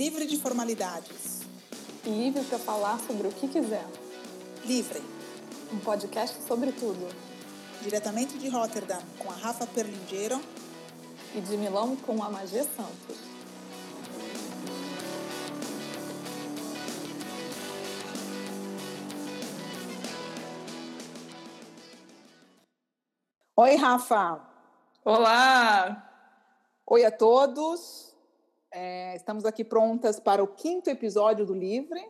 Livre de formalidades. Livre para falar sobre o que quiser. Livre. Um podcast sobre tudo. Diretamente de Rotterdam, com a Rafa Perlingeiro. E de Milão, com a Magia Santos. Oi, Rafa. Olá! Oi a todos. É, estamos aqui prontas para o quinto episódio do Livre,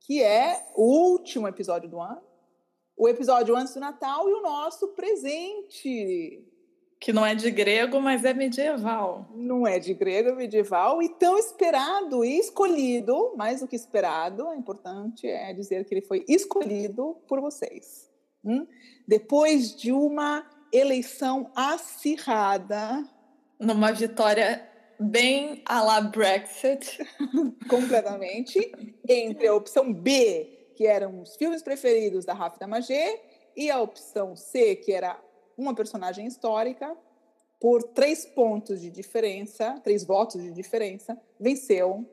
que é o último episódio do ano. O episódio antes do Natal e o nosso presente. Que não é de grego, mas é medieval. Não é de grego, é medieval. E tão esperado e escolhido, mais do que esperado, é importante é dizer que ele foi escolhido por vocês. Hum? Depois de uma eleição acirrada. Numa vitória bem à la Brexit. Completamente. entre a opção B, que eram os filmes preferidos da Rafa da Magê, e a opção C, que era uma personagem histórica, por três pontos de diferença, três votos de diferença, venceu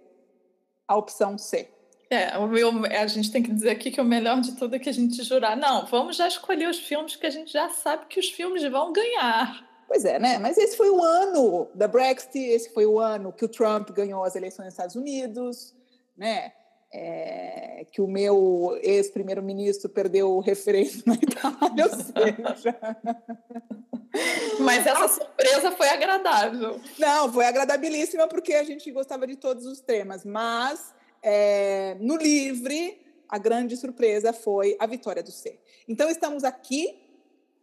a opção C. É, o meu, a gente tem que dizer aqui que o melhor de tudo é que a gente jurar. Não, vamos já escolher os filmes que a gente já sabe que os filmes vão ganhar. Pois é, né? Mas esse foi o ano da Brexit, esse foi o ano que o Trump ganhou as eleições nos Estados Unidos, né? É, que o meu ex-primeiro-ministro perdeu o referendo na Itália, ou seja... Mas essa surpresa foi agradável. Não, foi agradabilíssima porque a gente gostava de todos os temas, mas é, no livre, a grande surpresa foi a vitória do C. Então, estamos aqui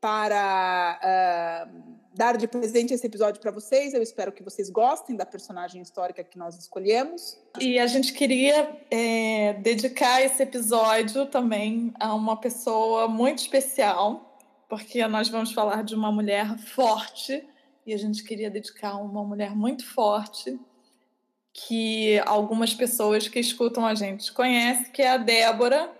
para uh, dar de presente esse episódio para vocês. Eu espero que vocês gostem da personagem histórica que nós escolhemos. E a gente queria é, dedicar esse episódio também a uma pessoa muito especial, porque nós vamos falar de uma mulher forte e a gente queria dedicar a uma mulher muito forte que algumas pessoas que escutam a gente conhecem, que é a Débora,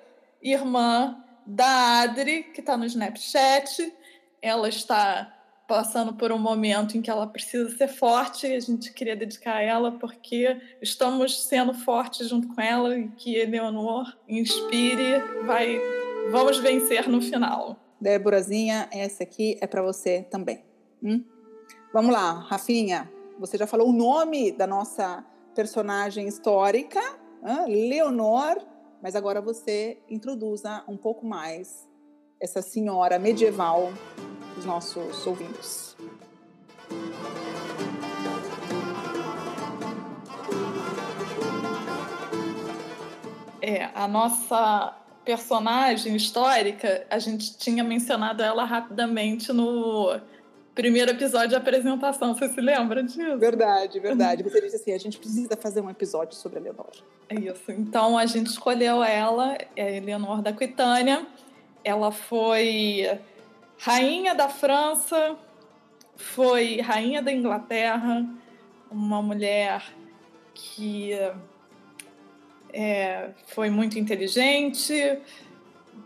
irmã da Adri, que está no Snapchat. Ela está passando por um momento em que ela precisa ser forte e a gente queria dedicar a ela porque estamos sendo fortes junto com ela e que Eleonor inspire, vai, vamos vencer no final. Déborazinha, essa aqui é para você também. Hum? Vamos lá, Rafinha, você já falou o nome da nossa personagem histórica, Leonor, mas agora você introduza um pouco mais essa senhora medieval dos nossos ouvintes. É, a nossa personagem histórica, a gente tinha mencionado ela rapidamente no primeiro episódio de apresentação. Você se lembra disso? Verdade, verdade. Você disse assim: a gente precisa fazer um episódio sobre a Leonor. É isso. Então a gente escolheu ela, é Eleonor da Aquitânia. Ela foi rainha da França, foi rainha da Inglaterra, uma mulher que é, foi muito inteligente,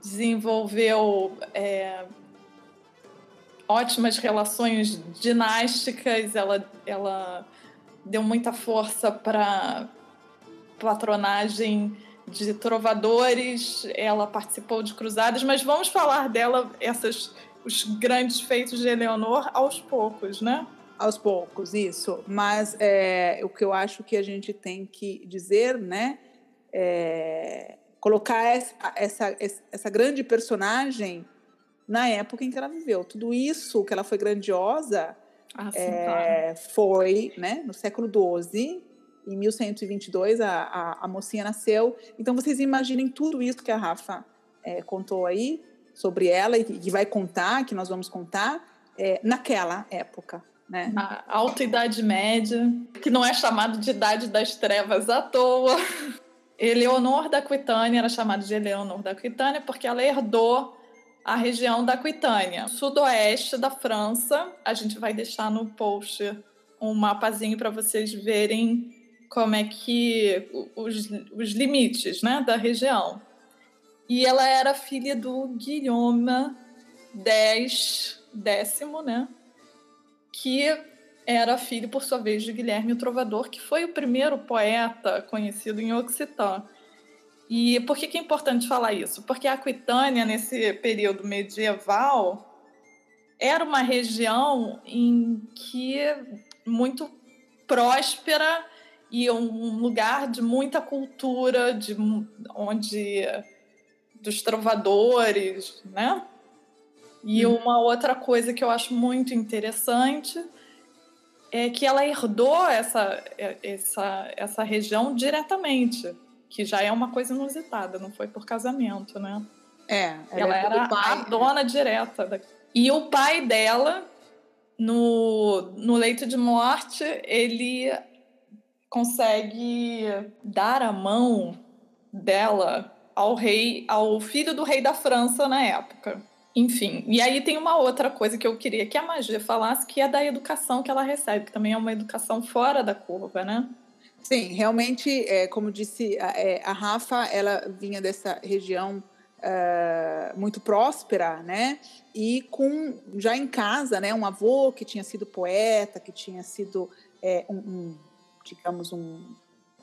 desenvolveu é, ótimas relações dinásticas, ela, ela deu muita força para patronagem de trovadores, ela participou de cruzadas, mas vamos falar dela, essas, os grandes feitos de Eleonor aos poucos, né? Aos poucos, isso. Mas é, o que eu acho que a gente tem que dizer, né? É, colocar essa, essa, essa grande personagem na época em que ela viveu. Tudo isso que ela foi grandiosa ah, sim, é, claro. foi né, no século XII, em 1122 a, a, a, mocinha nasceu. Então vocês imaginem tudo isso que a Rafa é, contou aí sobre ela e que vai contar, que nós vamos contar, é, naquela época. Né? Na alta idade média, que não é chamado de idade das trevas à toa. Eleonor da Aquitânia era chamada de Eleonor da Aquitânia porque ela herdou a região da Aquitânia, sudoeste da França. A gente vai deixar no post um mapazinho para vocês verem como é que os, os limites né, da região. E ela era filha do Guilherme X, décimo, né? Que era filho, por sua vez, de Guilherme o Trovador, que foi o primeiro poeta conhecido em Occitã. E por que, que é importante falar isso? Porque a Aquitânia, nesse período medieval, era uma região em que muito próspera e um lugar de muita cultura, de onde dos trovadores, né? E hum. uma outra coisa que eu acho muito interessante é que ela herdou essa, essa, essa região diretamente, que já é uma coisa inusitada, não foi por casamento, né? É, ela, ela era pai, a dona direta. Da... E o pai dela, no, no leito de morte, ele consegue dar a mão dela ao rei, ao filho do rei da França na época. Enfim, e aí tem uma outra coisa que eu queria que a Magia falasse, que é da educação que ela recebe, que também é uma educação fora da curva, né? Sim, realmente, é, como disse a, é, a, Rafa, ela vinha dessa região uh, muito próspera, né? E com já em casa, né, um avô que tinha sido poeta, que tinha sido é, um, um, digamos, um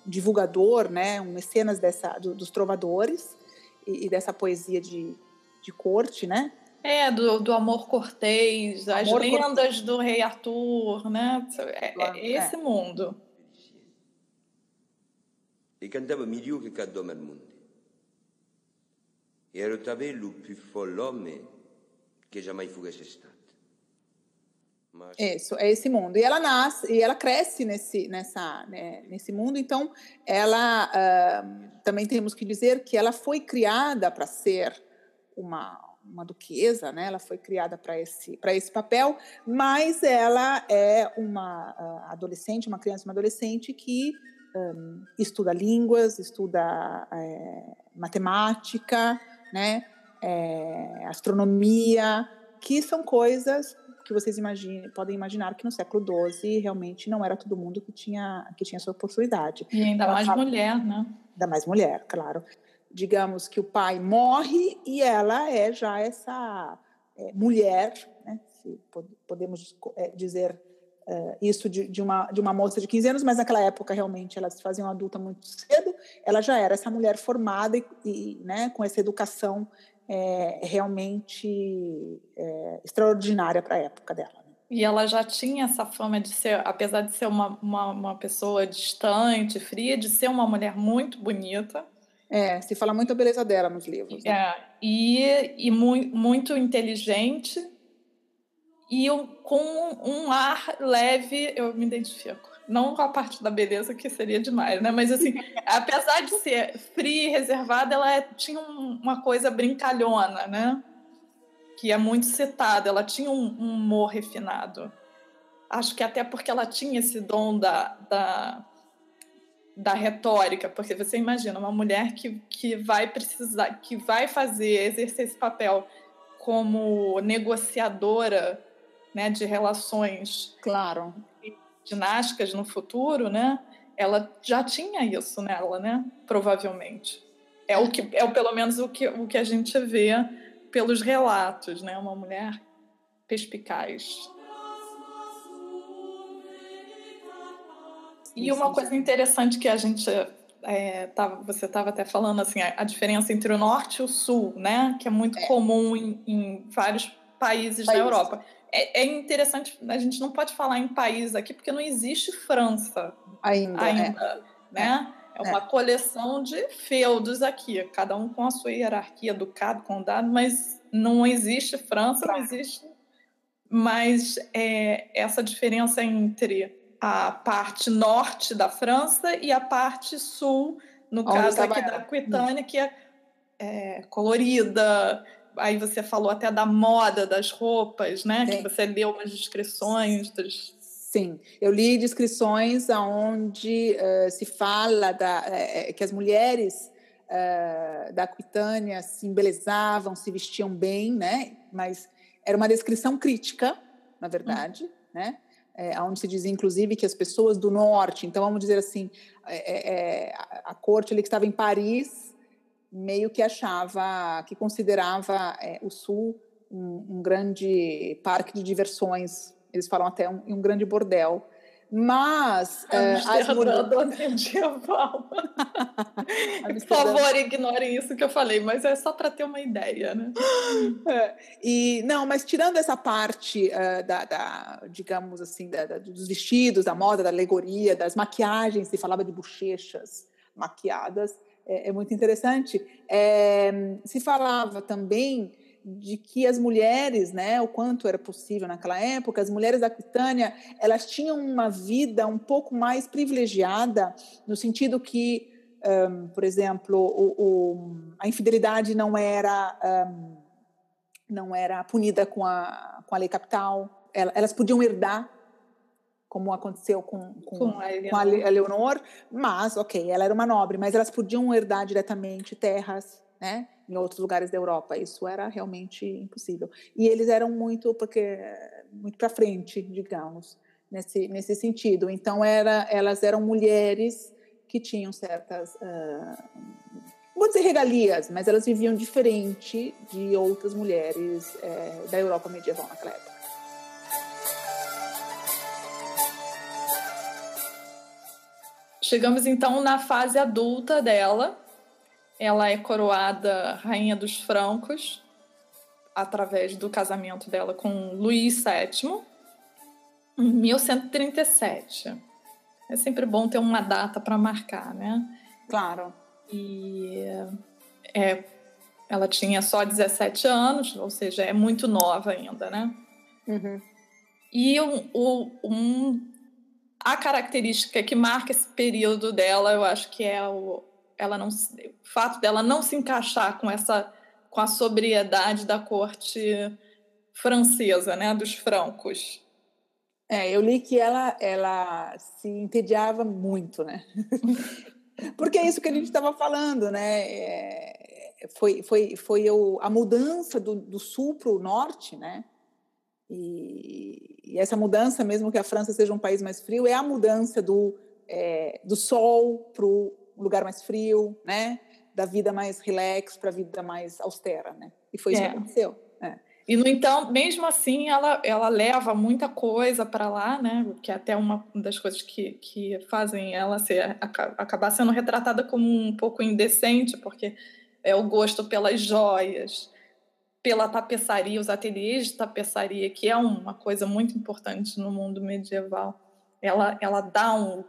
divulgador, né, um mecenas dessa, do, dos trovadores e, e dessa poesia de, de corte, né? É, do, do amor cortês, amor as lendas cortês. do rei Arthur, né? É, é esse é. mundo. E cantava melhor que cada homem do mundo. E era também o più folle que jamais fosse stato. Mas... Isso, é esse mundo. E ela nasce, e ela cresce nesse, nessa, né, nesse mundo, então ela uh, também temos que dizer que ela foi criada para ser uma, uma duquesa, né? Ela foi criada para esse para esse papel, mas ela é uma uh, adolescente, uma criança, uma adolescente que um, estuda línguas, estuda é, matemática, né? É, astronomia, que são coisas que vocês imagine, podem imaginar que no século XII realmente não era todo mundo que tinha que tinha essa oportunidade. E ainda mais mulher, né? Ainda mais mulher, claro digamos que o pai morre e ela é já essa é, mulher, né, se podemos é, dizer é, isso de, de, uma, de uma moça de 15 anos, mas naquela época realmente ela se fazia uma adulta muito cedo, ela já era essa mulher formada e, e né, com essa educação é, realmente é, extraordinária para a época dela. Né. E ela já tinha essa fama de ser, apesar de ser uma, uma, uma pessoa distante, fria, de ser uma mulher muito bonita, é, se fala muito a beleza dela nos livros. Né? É, e, e mu muito inteligente e com um ar leve, eu me identifico. Não com a parte da beleza, que seria demais, né? Mas, assim, apesar de ser fria e reservada, ela é, tinha um, uma coisa brincalhona, né? Que é muito citada. Ela tinha um, um humor refinado. Acho que até porque ela tinha esse dom da, da da retórica, porque você imagina uma mulher que, que vai precisar, que vai fazer, exercer esse papel como negociadora né, de relações claro. Ginásticas no futuro, né? Ela já tinha isso nela, né? Provavelmente. É o que é pelo menos o que, o que a gente vê pelos relatos, né? Uma mulher perspicaz. E uma coisa interessante que a gente é, tava, você estava até falando assim a, a, diferença entre o norte e o sul, né? Que é muito é. comum em, em, vários países da Europa. É, é, interessante, a gente não pode falar em país aqui porque não existe França ainda, ainda é. né? É, é uma coleção de feudos aqui, cada um com a sua hierarquia, ducado, condado, mas não existe França, não existe. Mas é, essa diferença entre a parte norte da França e a parte sul, no Onde caso aqui da Aquitânia, que é, é, colorida. Aí você falou até da moda das roupas, né? Sim. Que você leu umas descrições dos... Sim, eu li descrições onde uh, se fala da, uh, que as mulheres uh, da Aquitânia se embelezavam, se vestiam bem, né? Mas era uma descrição crítica, na verdade, hum. né? é, onde se dizia, inclusive, que as pessoas do norte, então vamos dizer assim, é, é a, corte ali que estava em Paris, meio que achava, que considerava é, o sul um, um, grande parque de diversões Eles falam até um, um grande bordel. Mas é, as medieval. Por favor, ignorem isso que eu falei, mas é só para ter uma ideia, né? É, e não, mas tirando essa parte uh, da, da, digamos assim, da, da, dos vestidos, da moda, da alegoria, das maquiagens, se falava de bochechas maquiadas, é, é muito interessante. É, se falava também de que as mulheres, né, o quanto era possível naquela época, as mulheres da Aquitânia, elas tinham uma vida um pouco mais privilegiada, no sentido que, um, por exemplo, o, o, a infidelidade não era um, não era punida com a, com a lei capital, elas podiam herdar como aconteceu com, com, com, a, com a Leonor, mas, ok, ela era uma nobre, mas elas podiam herdar diretamente terras, né? em outros lugares da Europa. Isso era realmente impossível. E eles eram muito porque muito para frente, digamos, nesse nesse sentido. Então era elas eram mulheres que tinham certas uh, vou dizer regalias, mas elas viviam diferente de outras mulheres uh, da Europa medieval naquela época. Chegamos então na fase adulta dela, ela é coroada rainha dos francos através do casamento dela com Luís VII em 1137. É sempre bom ter uma data para marcar, né? Claro. E é, ela tinha só 17 anos, ou seja, é muito nova ainda, né? Uhum. E um, um, a característica que marca esse período dela, eu acho que é o, ela não, o fato dela não se encaixar com essa com a sobriedade da corte francesa, né, dos francos. É, eu li que ela ela se entediava muito, né? Porque é isso que a gente estava falando, né? É, foi foi foi o, a mudança do, do sul para o norte, né? E, e, essa mudança, mesmo que a França seja um país mais frio, é a mudança do, é, do sol para o lugar mais frio, né? Da vida mais relax para a vida mais austera, né? E foi isso é. que aconteceu. É. E no entanto, mesmo assim, ela, ela leva muita coisa para lá, né? Que é até uma das coisas que, que fazem ela ser, acabar sendo retratada como um pouco indecente, porque é o gosto pelas joias, pela tapeçaria, os ateliês de tapeçaria, que é uma coisa muito importante no mundo medieval. Ela, ela dá um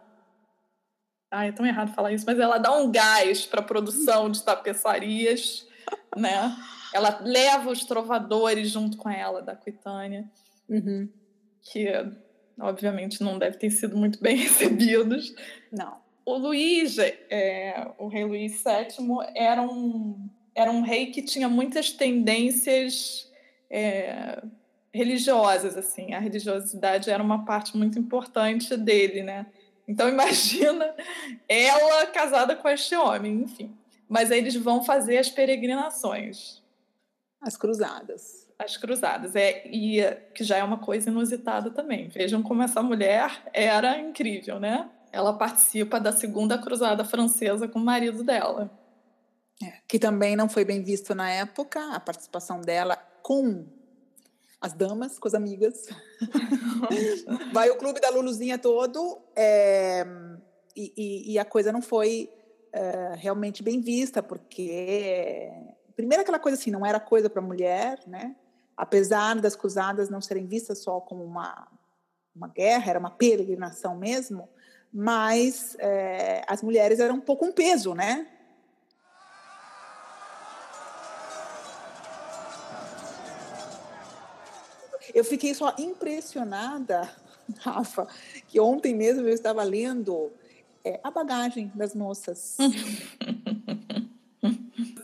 Ai, é tão errado falar isso, mas ela dá um gás para a produção de tapeçarias, né? Ela leva os trovadores junto com ela da Aquitânia, uhum. que obviamente não devem ter sido muito bem recebidos. Não. O Luís, é, o rei Luís VII, era um, era um rei que tinha muitas tendências é, religiosas, assim. A religiosidade era uma parte muito importante dele, né? Então imagina ela casada com este homem, enfim. Mas aí eles vão fazer as peregrinações. As cruzadas. As cruzadas, é, e que já é uma coisa inusitada também. Vejam como essa mulher era incrível, né? Ela participa da segunda cruzada francesa com o marido dela. É, que também não foi bem visto na época, a participação dela com as damas, com as amigas. Vai o clube da Luluzinha todo é, e, e, e, a coisa não foi é, realmente bem vista, porque, primeiro, aquela coisa assim, não era coisa para mulher, né? Apesar das cruzadas não serem vistas só como uma, uma guerra, era uma peregrinação mesmo, mas é, as mulheres eram um pouco um peso, né? Eu fiquei só impressionada, Rafa, que ontem mesmo eu estava lendo é, a bagagem das moças.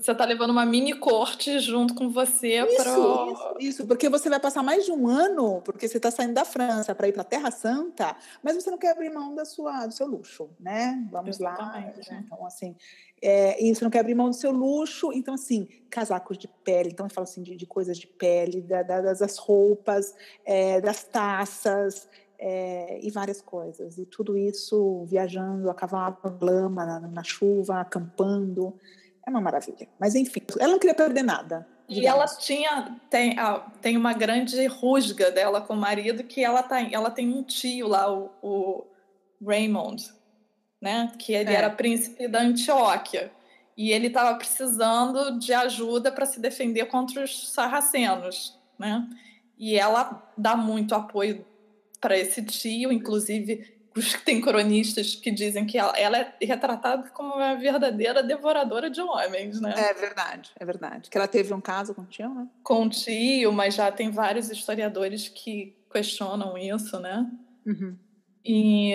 você está levando uma mini corte junto com você para. Isso, isso, porque você vai passar mais de um ano, porque você está saindo da França para ir para a Terra Santa, mas você não quer abrir mão da sua, do seu luxo, né? Vamos Exatamente, lá. Né? Então, assim, é, e você não quer abrir mão do seu luxo, então, assim, casacos de pele, então eu falo assim de, de coisas de pele, da, da, das roupas, é, das taças. É, e várias coisas, e tudo isso viajando a cavalo, lama, na, na chuva, acampando, é uma maravilha. Mas enfim, ela não queria perder nada. E ela tinha tem, tem uma grande rusga dela com o marido que ela tá, ela tem um tio lá, o, o Raymond, né? Que ele é. era príncipe da Antioquia e ele estava precisando de ajuda para se defender contra os sarracenos, né? E ela dá muito apoio para esse tio, inclusive tem cronistas que dizem que ela, ela, é retratada como uma verdadeira devoradora de homens, né? É verdade, é verdade. Que ela teve um caso com o tio, né? Com o tio, mas já tem vários historiadores que questionam isso, né? Uhum. E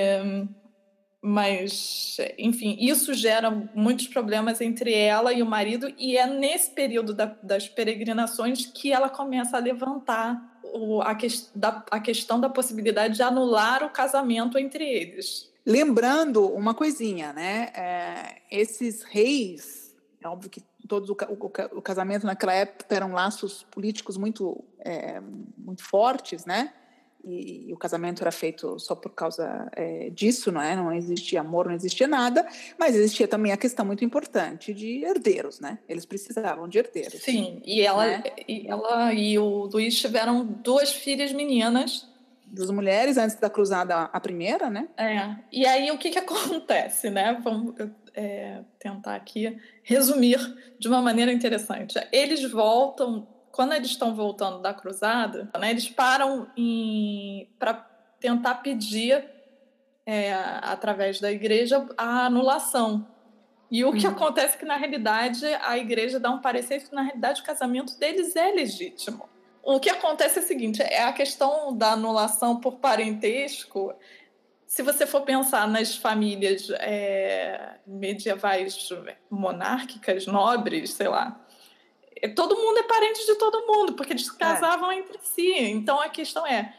mas, enfim, isso gera muitos problemas entre ela e o marido, e é nesse período da, das peregrinações que ela começa a levantar o, a, que, da, a questão da possibilidade de anular o casamento entre eles. Lembrando uma coisinha, né? É, esses reis, é óbvio que todos o, o, o, casamento naquela época eram laços políticos muito, é, muito fortes, né? E, e, o casamento era feito só por causa é, disso, não é? Não existia amor, não existia nada, mas existia também a questão muito importante de herdeiros, né? Eles precisavam de herdeiros. Sim, e ela, né? e, ela e o Luiz tiveram duas filhas meninas. Duas mulheres antes da cruzada, a primeira, né? É. E aí o que, que acontece, né? Vamos é, tentar aqui resumir de uma maneira interessante. Eles voltam quando eles estão voltando da cruzada, né, eles param para tentar pedir, é, através da igreja, a anulação. E o que uhum. acontece é que, na realidade, a igreja dá um parecer que, na realidade, o casamento deles é legítimo. O que acontece é o seguinte: é a questão da anulação por parentesco. Se você for pensar nas famílias é, medievais monárquicas, nobres, sei lá, todo mundo é parente de todo mundo, porque eles é. casavam é. entre si. Então a questão é: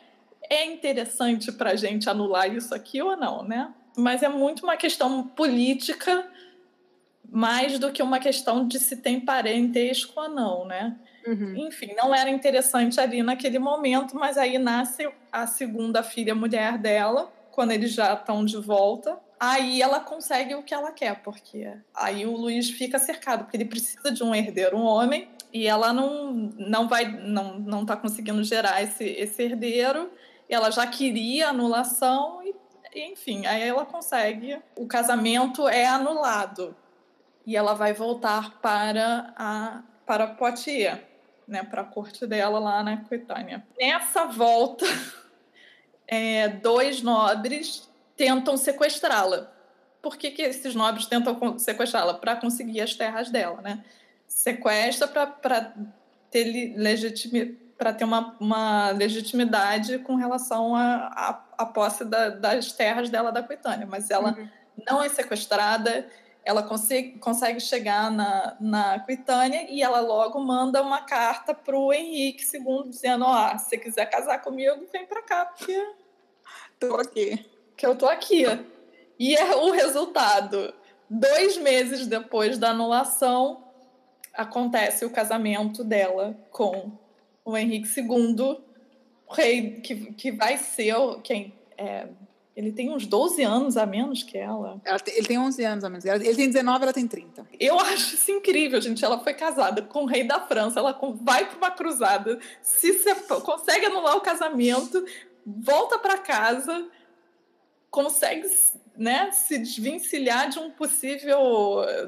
é interessante para a gente anular isso aqui ou não, né? Mas é muito uma questão política mais do que uma questão de se tem parentesco ou não, né? Uhum. Enfim, não era interessante ali naquele momento, mas aí nasce a segunda filha mulher dela, quando eles já estão de volta aí ela consegue o que ela quer, porque aí o Luiz fica cercado, porque ele precisa de um herdeiro, um homem, e ela não, não vai, não, não tá conseguindo gerar esse, esse herdeiro, ela já queria anulação, e, enfim, aí ela consegue, o casamento é anulado, e ela vai voltar para a para Poitiers, né, para a corte dela lá na Aquitânia. Nessa volta, é, dois nobres tentam sequestrá-la. Por que, que esses nobres tentam sequestrá-la? Para conseguir as terras dela, né? Sequestra para ter legitimi, para ter uma, uma legitimidade com relação à a, posse da, das terras dela da Aquitânia, mas ela uhum. não é sequestrada, ela consegue, consegue chegar na, na Aquitânia e ela logo manda uma carta para o Henrique II dizendo: ó, oh, se quiser casar comigo, vem para cá, porque. Tô aqui que eu tô aqui. E é o resultado. Dois meses depois da anulação, acontece o casamento dela com o Henrique II, o rei que, que vai ser quem é, ele tem uns 12 anos a menos que ela. ela tem, ele tem 11 anos a menos. Ele tem 19, ela tem 30. Eu acho isso incrível, gente. Ela foi casada com o rei da França, ela vai para uma cruzada, se consegue anular o casamento, volta para casa consegue né, se desvencilhar de um possível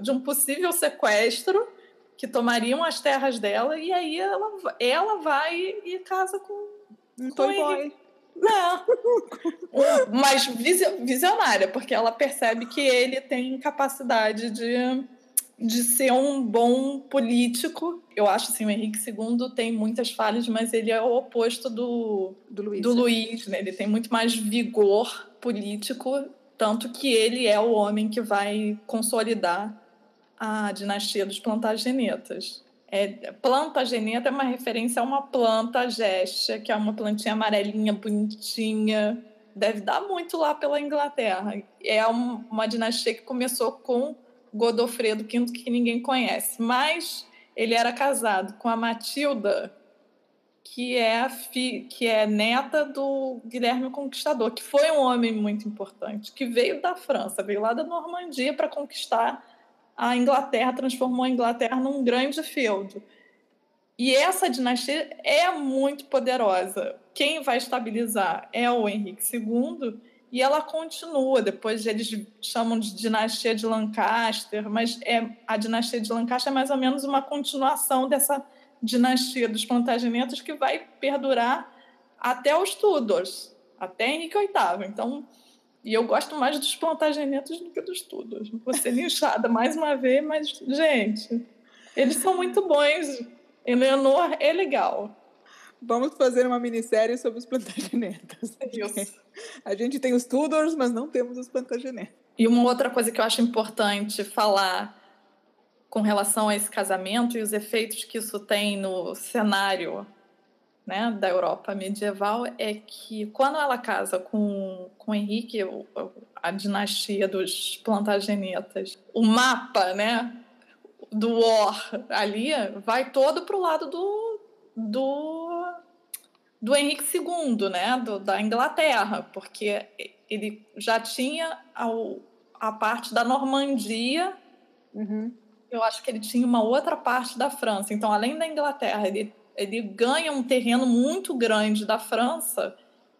de um possível sequestro que tomariam as terras dela e aí ela, ela vai e casa com um toy boy. É. mas visionária, porque ela percebe que ele tem capacidade de, de ser um bom político. Eu acho assim, o Henrique II tem muitas falhas, mas ele é o oposto do, do Luiz. Do Luiz né? Ele tem muito mais vigor político, tanto que ele é o homem que vai consolidar a dinastia dos plantagenetas. É, plantageneta é uma referência a uma planta géstia, que é uma plantinha amarelinha, bonitinha, deve dar muito lá pela Inglaterra. É uma dinastia que começou com Godofredo V, que ninguém conhece, mas ele era casado com a Matilda, que é, fi, que é neta do Guilherme Conquistador, que foi um homem muito importante, que veio da França, veio lá da Normandia para conquistar a Inglaterra, transformou a Inglaterra num grande feudo. E essa dinastia é muito poderosa. Quem vai estabilizar é o Henrique II e ela continua. Depois eles chamam de dinastia de Lancaster, mas é a dinastia de Lancaster é mais ou menos uma continuação dessa dinastia dos Plantagenets que vai perdurar até os Tudors, até Henrique VIII. Então, e eu gosto mais dos Plantagenets do que dos Tudors. Vou ser linchada mais uma vez, mas, gente, eles são muito bons. Eleanor é legal. Vamos fazer uma minissérie sobre os Plantagenets. Isso. A gente tem os Tudors, mas não temos os Plantagenets. E uma outra coisa que eu acho importante falar com relação a esse casamento e os efeitos que isso tem no cenário né, da Europa medieval é que quando ela casa com, com Henrique, a dinastia dos Plantagenetas, o mapa né, do Or ali vai todo para o lado do, do, do Henrique II, né, do, da Inglaterra, porque ele já tinha a, a parte da Normandia. Uhum eu acho que ele tinha uma outra parte da França. Então, além da Inglaterra, ele, ele ganha um terreno muito grande da França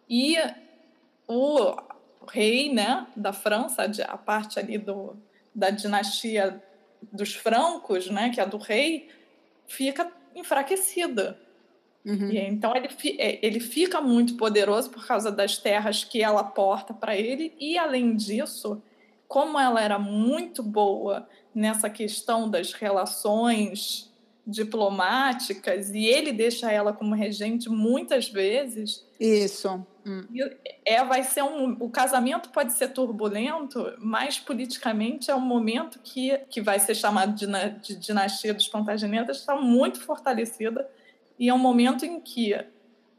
e o rei né, da França, a parte ali do, da dinastia dos francos, né, que é a do rei, fica enfraquecida. Uhum. E, então ele, é, ele fica muito poderoso por causa das terras que ela porta para ele e além disso, como ela era muito boa nessa questão das relações diplomáticas e ele deixa ela como regente muitas vezes. Isso. Hum. É, vai ser um, o casamento pode ser turbulento, mas politicamente é um momento que, que vai ser chamado de, de dinastia dos Plantagenetas, está muito fortalecida e é um momento em que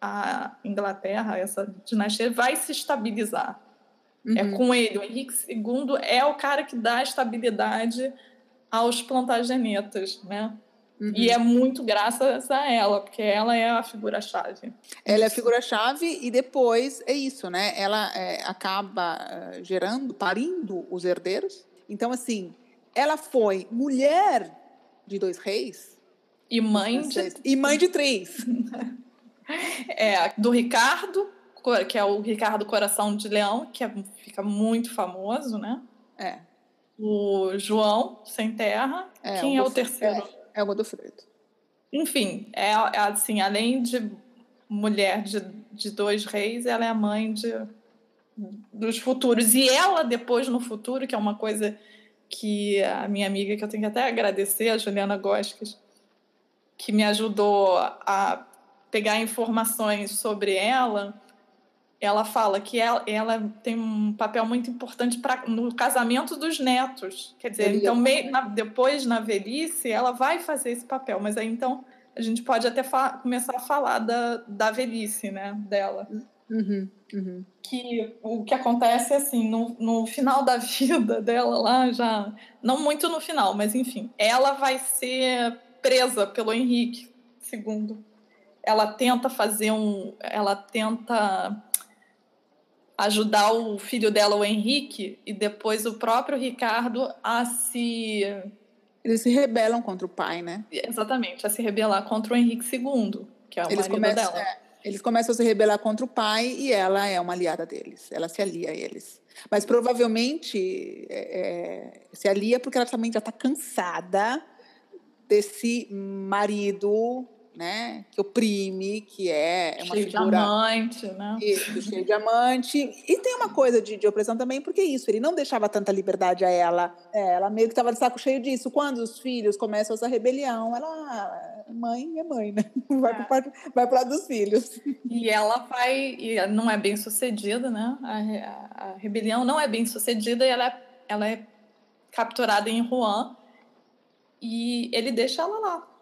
a Inglaterra, essa dinastia, vai se estabilizar. É uhum. É com ele. O Henrique II é o cara que dá estabilidade aos plantagenetas, né? Uhum. E é muito graças a ela, porque ela é a figura-chave. Ela é a figura-chave e depois é isso, né? Ela é, acaba uh, gerando, parindo os herdeiros. Então, assim, ela foi mulher de dois reis. E mãe de... E mãe de três. é, do Ricardo, que é o Ricardo Coração de Leão, que é, fica muito famoso, né? É. O João Sem Terra. É, Quem é o terceiro? É, o Godofredo. Enfim, é, é, assim, além de mulher de, de dois reis, ela é a mãe de, dos futuros. E ela, depois, no futuro, que é uma coisa que a minha amiga, que eu tenho que até agradecer, a Juliana Gosques, que me ajudou a pegar informações sobre ela, ela fala que ela, ela tem um papel muito importante pra, no casamento dos netos. Quer dizer, então, meio, na, depois, na velhice, ela vai fazer esse papel. Mas aí, então, a gente pode até começar a falar da, da velhice né, dela. Uhum, uhum. Que o que acontece, assim, no, no final da vida dela lá, já... Não muito no final, mas, enfim. Ela vai ser presa pelo Henrique II. Ela tenta fazer um... Ela tenta ajudar o filho dela, o Henrique, e depois o próprio Ricardo a se. Eles se rebelam contra o pai, né? Exatamente, a se rebelar contra o Henrique II, que é o eles marido começam, dela. É, eles começam a se rebelar contra o pai e ela é uma aliada deles. Ela se alia a eles. Mas provavelmente é, é se alia porque ela também já está cansada desse marido né, que oprime, que é, é uma cheio figura... de amante, né? Isso, cheio de amante. E tem uma coisa de, de opressão também, porque isso, ele não deixava tanta liberdade a ela. É, ela meio que estava de saco cheio disso. Quando os filhos começam essa rebelião, ela, ah, mãe é mãe, né? Vai é. para vai lado dos filhos. E ela vai, e não é bem sucedida, né? A, a, a rebelião não é bem sucedida e ela é, ela é capturada em Rouen e ele deixa ela lá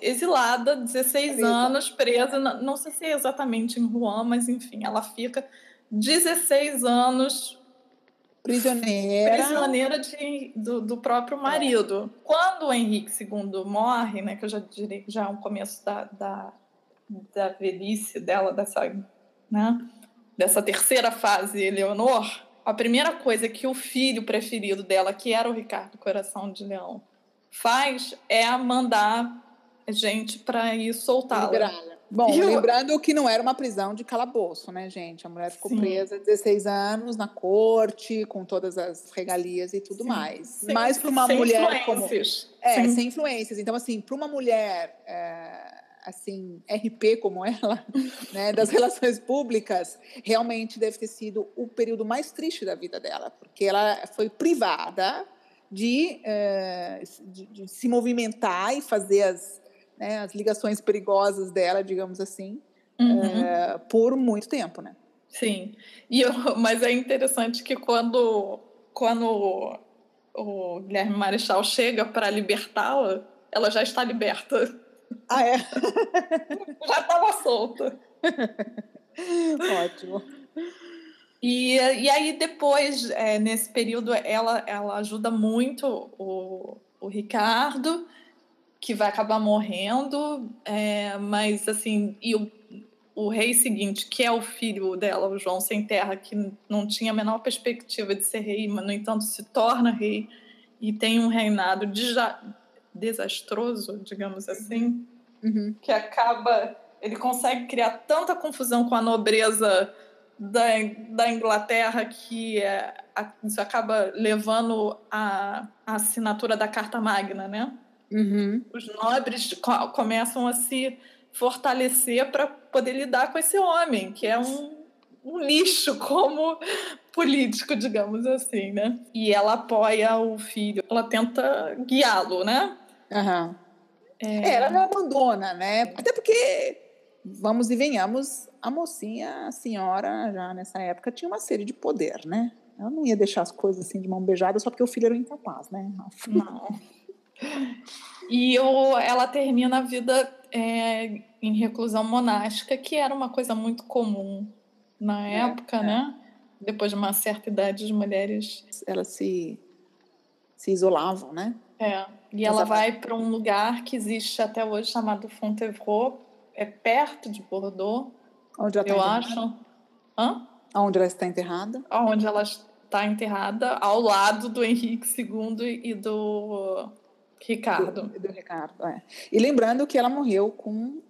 exilada, 16 presa. anos, presa, não sei se é exatamente em Rouen, mas enfim, ela fica 16 anos prisioneira, prisioneira de, do, do próprio marido. É. Quando o Henrique II morre, né, que eu já diria que já é um começo da, da, da velhice dela, dessa, né, dessa terceira fase, Eleonor, a primeira coisa que o filho preferido dela, que era o Ricardo Coração de Leão, faz é mandar gente para ir soltá-la. Bom, eu... lembrando que não era uma prisão de calabouço, né, gente? A mulher ficou Sim. presa 16 anos na corte, com todas as regalias e tudo Sim. mais. Sim. Mas para uma mulher como. É, sem influências. Então, assim, para uma mulher. É assim, RP como ela, né, das relações públicas, realmente deve ter sido o período mais triste da vida dela, porque ela foi privada de, uh, de, de se movimentar e fazer as, né, as ligações perigosas dela, digamos assim, uhum. uh, por muito tempo, né? Sim, e eu, mas é interessante que quando, quando o Guilherme Marechal chega para libertá-la, ela já está liberta. Ah, é? Já estava solta. Ótimo. E, e aí depois, é, nesse período, ela, ela ajuda muito o, o Ricardo, que vai acabar morrendo, é, mas assim, e o, o rei seguinte, que é o filho dela, o João Sem Terra, que não tinha a menor perspectiva de ser rei, mas no entanto se torna rei e tem um reinado de, desastroso, digamos assim, uhum. que acaba. Ele consegue criar tanta confusão com a nobreza da, da Inglaterra que é, a, isso acaba levando a, a, assinatura da Carta Magna, né? Uhum. Os nobres co começam a se fortalecer para poder lidar com esse homem, que é um, um lixo como político, digamos assim, né? E ela apoia o filho, ela tenta guiá-lo, né? Uhum. É... ela não abandona, né? Até porque, vamos e venhamos, a mocinha, a senhora, já nessa época, tinha uma sede de poder, né? Ela não ia deixar as coisas assim de mão beijada só porque o filho era incapaz, né? E eu, ela termina a vida é, em reclusão monástica, que era uma coisa muito comum na é, época, é. né? Depois de uma certa idade, as mulheres. Elas se, se isolavam, né? É. E ela vai para um lugar que existe até hoje chamado Fontevraud, é perto de Bordeaux. Onde ela eu tá acho. Hã? Onde ela está enterrada? Onde ela está enterrada, ao lado do Henrique II e do Ricardo. Do, do Ricardo, é. E lembrando que ela morreu com,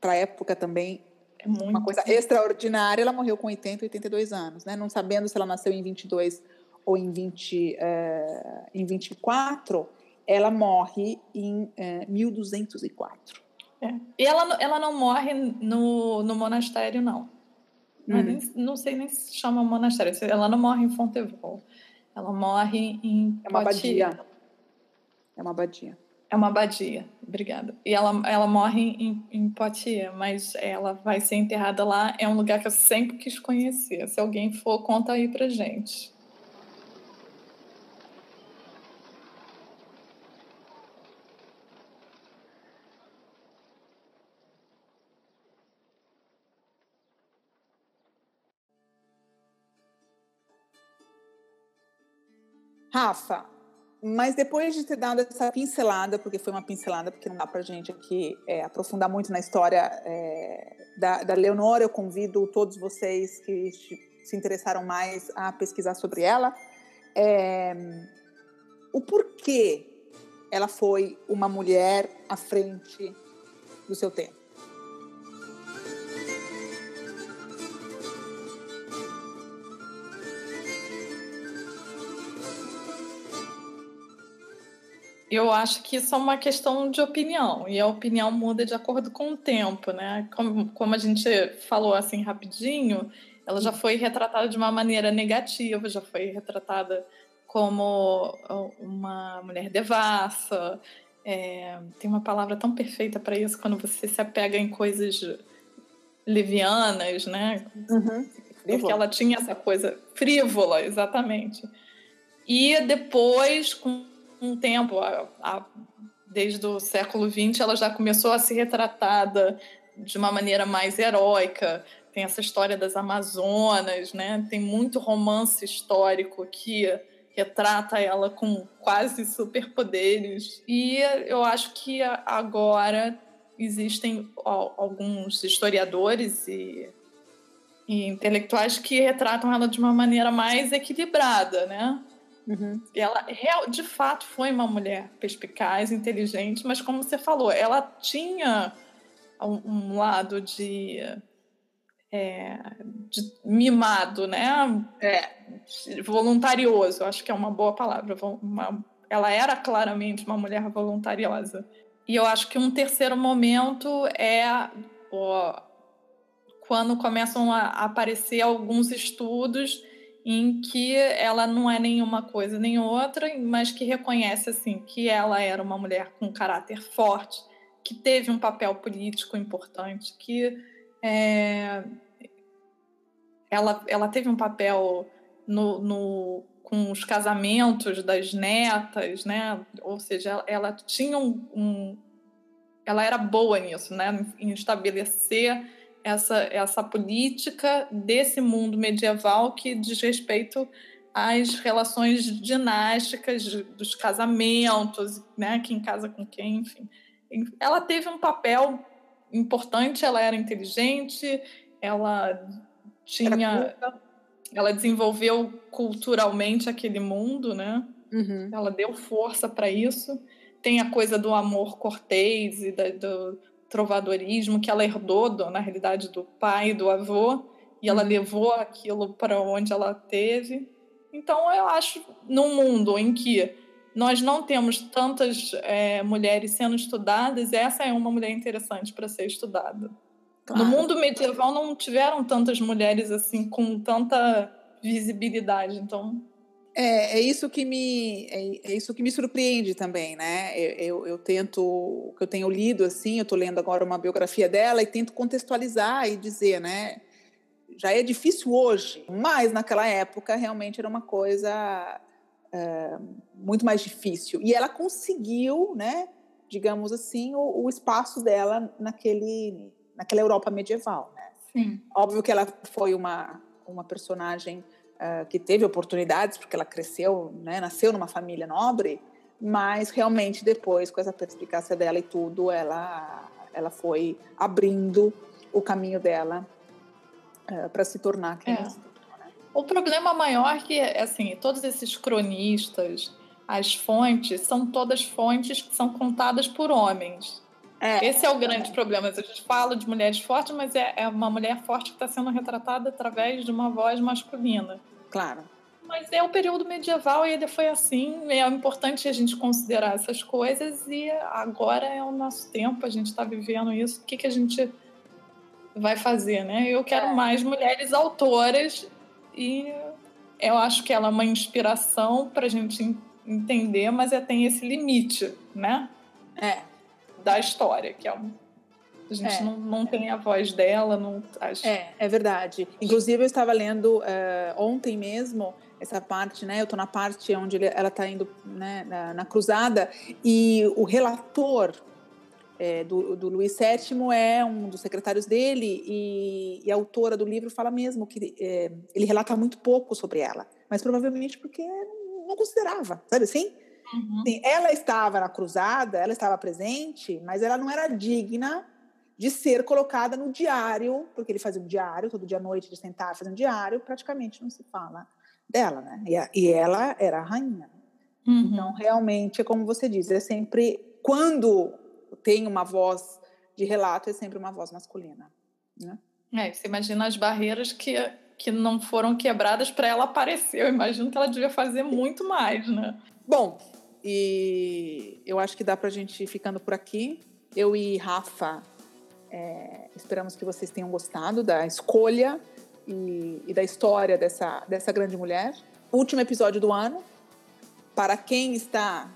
para a época também, é uma coisa extraordinária, ela morreu com 80, 82 anos, né? Não sabendo se ela nasceu em 22 ou em, 20, uh, em 24, ela morre em uh, 1204. É. E ela, ela não morre no, no monastério, não. Uhum. Nem, não sei nem se chama monastério. Ela não morre em Fontevraud. Ela morre em. É uma abadia. É uma abadia. É uma abadia, obrigada. E ela, ela morre em, em Poitiers, mas ela vai ser enterrada lá. É um lugar que eu sempre quis conhecer. Se alguém for, conta aí pra gente. Rafa, mas depois de ter dado essa pincelada, porque foi uma pincelada, porque não dá para gente aqui é, aprofundar muito na história é, da, da Leonor, eu convido todos vocês que se interessaram mais a pesquisar sobre ela. É, o porquê ela foi uma mulher à frente do seu tempo. Eu acho que isso é uma questão de opinião, e a opinião muda de acordo com o tempo, né? Como, como a gente falou assim rapidinho, ela já foi retratada de uma maneira negativa, já foi retratada como uma mulher devassa. É, tem uma palavra tão perfeita para isso quando você se apega em coisas levianas, né? Uhum. Porque ela tinha essa coisa frívola, exatamente. E depois, com um tempo, a, a, desde o século XX, ela já começou a ser retratada de uma maneira mais heróica. Tem essa história das Amazonas, né? Tem muito romance histórico que retrata ela com quase superpoderes. E eu acho que agora existem alguns historiadores e, e intelectuais que retratam ela de uma maneira mais equilibrada, né? Uhum. Ela, de fato, foi uma mulher perspicaz, inteligente, mas como você falou, ela tinha um, um lado de, é, de, mimado, né? É, voluntarioso, acho que é uma boa palavra. Uma, ela era claramente uma mulher voluntariosa. E eu acho que um terceiro momento é ó, quando começam a aparecer alguns estudos em que ela não é nenhuma coisa nem outra, mas que reconhece assim que ela era uma mulher com caráter forte, que teve um papel político importante, que é, ela, ela teve um papel no, no, com os casamentos das netas, né? Ou seja, ela, ela tinha um, um, ela era boa nisso, né? Em estabelecer essa, essa política desse mundo medieval que diz respeito às relações dinásticas dos casamentos, né? Quem casa com quem, enfim. Ela teve um papel importante, ela era inteligente, ela tinha. Ela desenvolveu culturalmente aquele mundo, né? Uhum. Ela deu força para isso. Tem a coisa do amor cortês e da, do, trovadorismo que ela herdou, do, na realidade, do pai e do avô, e ela uhum. levou aquilo para onde ela teve. Então, eu acho, num mundo em que nós não temos tantas é, mulheres sendo estudadas, essa é uma mulher interessante para ser estudada. Claro. No mundo medieval não tiveram tantas mulheres assim com tanta visibilidade, então é, é isso que me é, é, isso que me surpreende também, né? Eu, eu, eu tento, o que eu tenho lido assim, eu estou lendo agora uma biografia dela e tento contextualizar e dizer, né? Já é difícil hoje, mas naquela época realmente era uma coisa é, muito mais difícil. E ela conseguiu, né? Digamos assim, o, o espaço dela naquele, naquela Europa medieval, né? Sim. Óbvio que ela foi uma uma personagem uh, que teve oportunidades, porque ela cresceu, né, nasceu numa família nobre, mas realmente depois, com essa perspicácia dela e tudo, ela, ela foi abrindo o caminho dela uh, para se tornar quem é. O problema maior é que, assim, todos esses cronistas, as fontes, são todas fontes que são contadas por homens. É. Esse é o grande é. problema. A gente fala de mulheres fortes, mas é, é uma mulher forte que está sendo retratada através de uma voz masculina. Claro. Mas é o período medieval e ele foi assim. É importante a gente considerar essas coisas e agora é o nosso tempo, a gente está vivendo isso. O que, que a gente vai fazer, né? Eu quero é. mais mulheres autoras e eu acho que ela é uma inspiração para a gente entender, mas é, tem esse limite, né? É. Da história, que é um a gente é. não, não tem a voz dela. Não, acho... É, é verdade. Inclusive, eu estava lendo uh, ontem mesmo essa parte, né? Eu estou na parte onde ela está indo né, na, na, cruzada e o relator é, do, do Luís VII é um dos secretários dele e, e a autora do livro fala mesmo que é, ele relata muito pouco sobre ela, mas provavelmente porque não considerava, sabe assim? Uhum. Sim, ela estava na cruzada, ela estava presente, mas ela não era digna de ser colocada no diário, porque ele fazia um diário, todo dia à noite ele sentava fazendo um diário, praticamente não se fala dela, né? E, a, e ela era a rainha. Uhum. Então, realmente, é como você diz, é sempre, quando tem uma voz de relato, é sempre uma voz masculina, né? É, você imagina as barreiras que, que não foram quebradas para ela aparecer. Eu imagino que ela devia fazer muito mais, né? Bom, e eu acho que dá para a gente ir ficando por aqui. Eu e Rafa é, esperamos que vocês tenham gostado da escolha e, e, da história dessa, dessa grande mulher. Último episódio do ano. Para quem está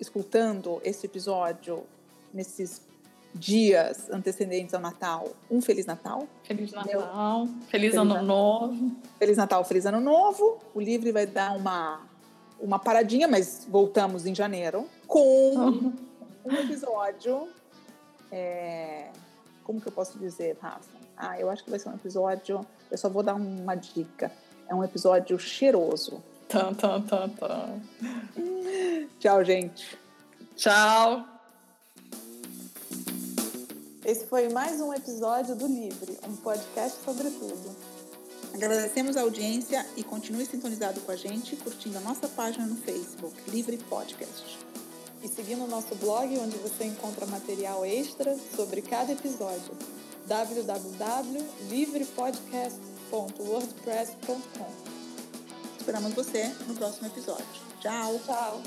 escutando esse episódio nesses dias antecedentes ao Natal, um Feliz Natal. Feliz Natal. Meu, feliz, feliz, Ano Natal. Novo. Feliz Natal, Feliz Ano Novo. O livro vai dar uma, uma paradinha, mas voltamos em janeiro com um episódio é, como que eu posso dizer, Rafa? Ah, eu acho que vai ser um episódio. Eu só vou dar uma dica. É um episódio cheiroso. Tá, tá, tá, tá. Tchau, gente. Tchau. Esse foi mais um episódio do Livre, um podcast sobre tudo. Agradecemos a audiência e continue sintonizado com a gente, curtindo a nossa página no Facebook, Livre Podcast. E seguindo o nosso blog, onde você encontra material extra sobre cada episódio, www.livrepodcast.wordpress.com. Esperamos você no próximo episódio. Tchau! Tchau!